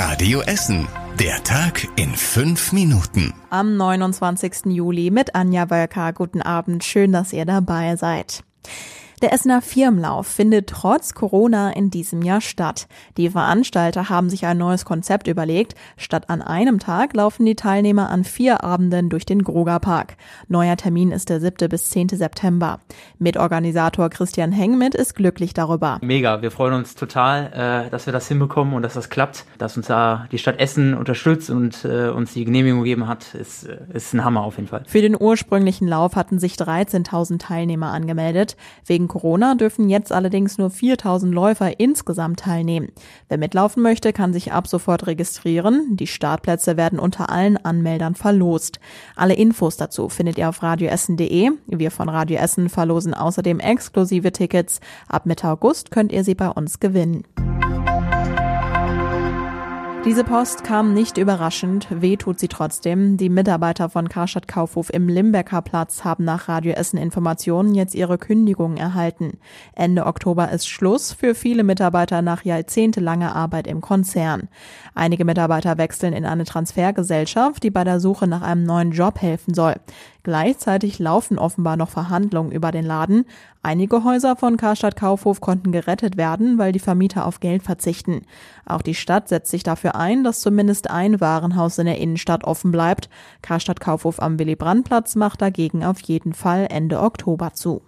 Radio Essen. Der Tag in fünf Minuten. Am 29. Juli mit Anja Wölker. Guten Abend. Schön, dass ihr dabei seid. Der Essener Firmenlauf findet trotz Corona in diesem Jahr statt. Die Veranstalter haben sich ein neues Konzept überlegt. Statt an einem Tag laufen die Teilnehmer an vier Abenden durch den Groger Park. Neuer Termin ist der 7. bis 10. September. Mitorganisator Christian Hengmit ist glücklich darüber. Mega, wir freuen uns total, äh, dass wir das hinbekommen und dass das klappt. Dass uns da die Stadt Essen unterstützt und äh, uns die Genehmigung gegeben hat, ist, ist ein Hammer auf jeden Fall. Für den ursprünglichen Lauf hatten sich 13.000 Teilnehmer angemeldet. Wegen Corona dürfen jetzt allerdings nur 4000 Läufer insgesamt teilnehmen. Wer mitlaufen möchte, kann sich ab sofort registrieren. Die Startplätze werden unter allen Anmeldern verlost. Alle Infos dazu findet ihr auf radioessen.de. Wir von Radio Essen verlosen außerdem exklusive Tickets. Ab Mitte August könnt ihr sie bei uns gewinnen. Diese Post kam nicht überraschend, weh tut sie trotzdem. Die Mitarbeiter von Karstadt Kaufhof im Limbecker Platz haben nach Radio Essen Informationen jetzt ihre Kündigung erhalten. Ende Oktober ist Schluss für viele Mitarbeiter nach jahrzehntelanger Arbeit im Konzern. Einige Mitarbeiter wechseln in eine Transfergesellschaft, die bei der Suche nach einem neuen Job helfen soll. Gleichzeitig laufen offenbar noch Verhandlungen über den Laden. Einige Häuser von Karstadt Kaufhof konnten gerettet werden, weil die Vermieter auf Geld verzichten. Auch die Stadt setzt sich dafür ein, dass zumindest ein Warenhaus in der Innenstadt offen bleibt. Karstadt Kaufhof am Willy Brandt Platz macht dagegen auf jeden Fall Ende Oktober zu.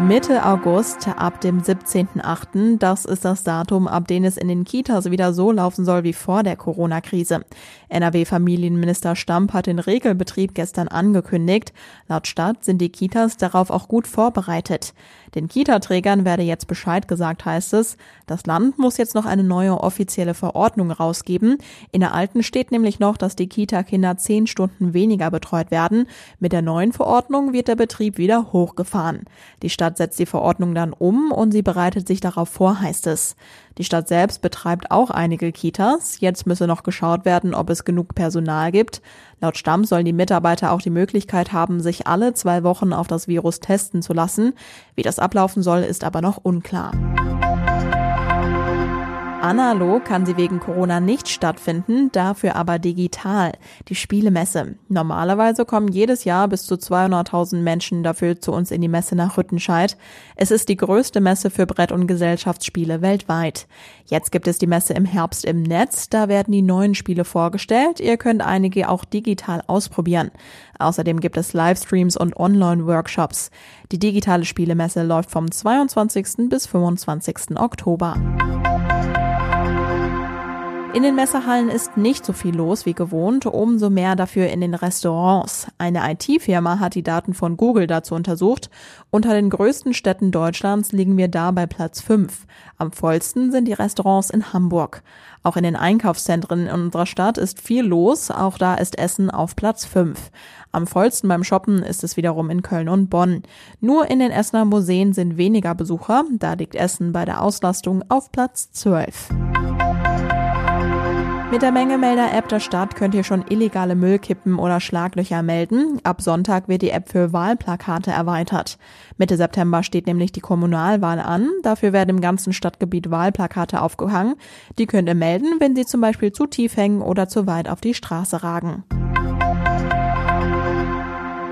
Mitte August ab dem 17.8. Das ist das Datum, ab dem es in den Kitas wieder so laufen soll wie vor der Corona-Krise. NRW-Familienminister Stamp hat den Regelbetrieb gestern angekündigt. Laut Stadt sind die Kitas darauf auch gut vorbereitet. Den Kita-Trägern werde jetzt Bescheid gesagt, heißt es. Das Land muss jetzt noch eine neue offizielle Verordnung rausgeben. In der alten steht nämlich noch, dass die Kita-Kinder zehn Stunden weniger betreut werden. Mit der neuen Verordnung wird der Betrieb wieder hochgefahren. Die Stadt setzt die Verordnung dann um und sie bereitet sich darauf vor, heißt es. Die Stadt selbst betreibt auch einige Kitas. Jetzt müsse noch geschaut werden, ob es genug Personal gibt. Laut Stamm sollen die Mitarbeiter auch die Möglichkeit haben, sich alle zwei Wochen auf das Virus testen zu lassen. Wie das ablaufen soll, ist aber noch unklar. Analog kann sie wegen Corona nicht stattfinden, dafür aber digital. Die Spielemesse. Normalerweise kommen jedes Jahr bis zu 200.000 Menschen dafür zu uns in die Messe nach Rüttenscheid. Es ist die größte Messe für Brett- und Gesellschaftsspiele weltweit. Jetzt gibt es die Messe im Herbst im Netz. Da werden die neuen Spiele vorgestellt. Ihr könnt einige auch digital ausprobieren. Außerdem gibt es Livestreams und Online-Workshops. Die digitale Spielemesse läuft vom 22. bis 25. Oktober. In den Messehallen ist nicht so viel los wie gewohnt, umso mehr dafür in den Restaurants. Eine IT-Firma hat die Daten von Google dazu untersucht. Unter den größten Städten Deutschlands liegen wir da bei Platz 5. Am vollsten sind die Restaurants in Hamburg. Auch in den Einkaufszentren in unserer Stadt ist viel los, auch da ist Essen auf Platz 5. Am vollsten beim Shoppen ist es wiederum in Köln und Bonn. Nur in den Essener Museen sind weniger Besucher, da liegt Essen bei der Auslastung auf Platz 12. Mit der Mengemelder-App der Stadt könnt ihr schon illegale Müllkippen oder Schlaglöcher melden. Ab Sonntag wird die App für Wahlplakate erweitert. Mitte September steht nämlich die Kommunalwahl an. Dafür werden im ganzen Stadtgebiet Wahlplakate aufgehangen. Die könnt ihr melden, wenn sie zum Beispiel zu tief hängen oder zu weit auf die Straße ragen.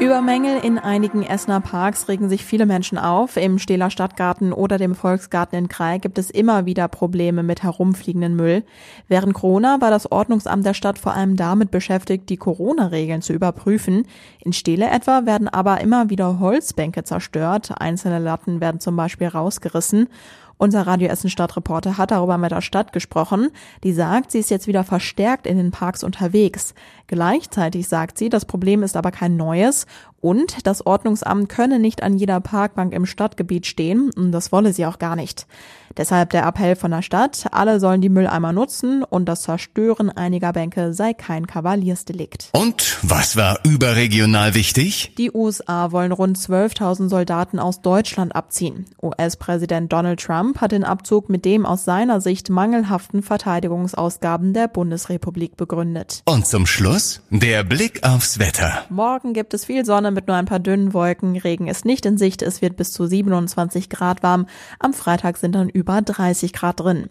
Über Mängel in einigen Essener Parks regen sich viele Menschen auf. Im Stähler Stadtgarten oder dem Volksgarten in Krei gibt es immer wieder Probleme mit herumfliegenden Müll. Während Corona war das Ordnungsamt der Stadt vor allem damit beschäftigt, die Corona-Regeln zu überprüfen. In Stähle etwa werden aber immer wieder Holzbänke zerstört. Einzelne Latten werden zum Beispiel rausgerissen. Unser Radio Essen Stadtreporter hat darüber mit der Stadt gesprochen. Die sagt, sie ist jetzt wieder verstärkt in den Parks unterwegs. Gleichzeitig sagt sie, das Problem ist aber kein neues und das Ordnungsamt könne nicht an jeder Parkbank im Stadtgebiet stehen und das wolle sie auch gar nicht. Deshalb der Appell von der Stadt, alle sollen die Mülleimer nutzen und das Zerstören einiger Bänke sei kein Kavaliersdelikt. Und was war überregional wichtig? Die USA wollen rund 12.000 Soldaten aus Deutschland abziehen. US-Präsident Donald Trump hat den Abzug mit dem aus seiner Sicht mangelhaften Verteidigungsausgaben der Bundesrepublik begründet. Und zum Schluss der Blick aufs Wetter. Morgen gibt es viel Sonne mit nur ein paar dünnen Wolken. Regen ist nicht in Sicht. Es wird bis zu 27 Grad warm. Am Freitag sind dann über 30 Grad drin.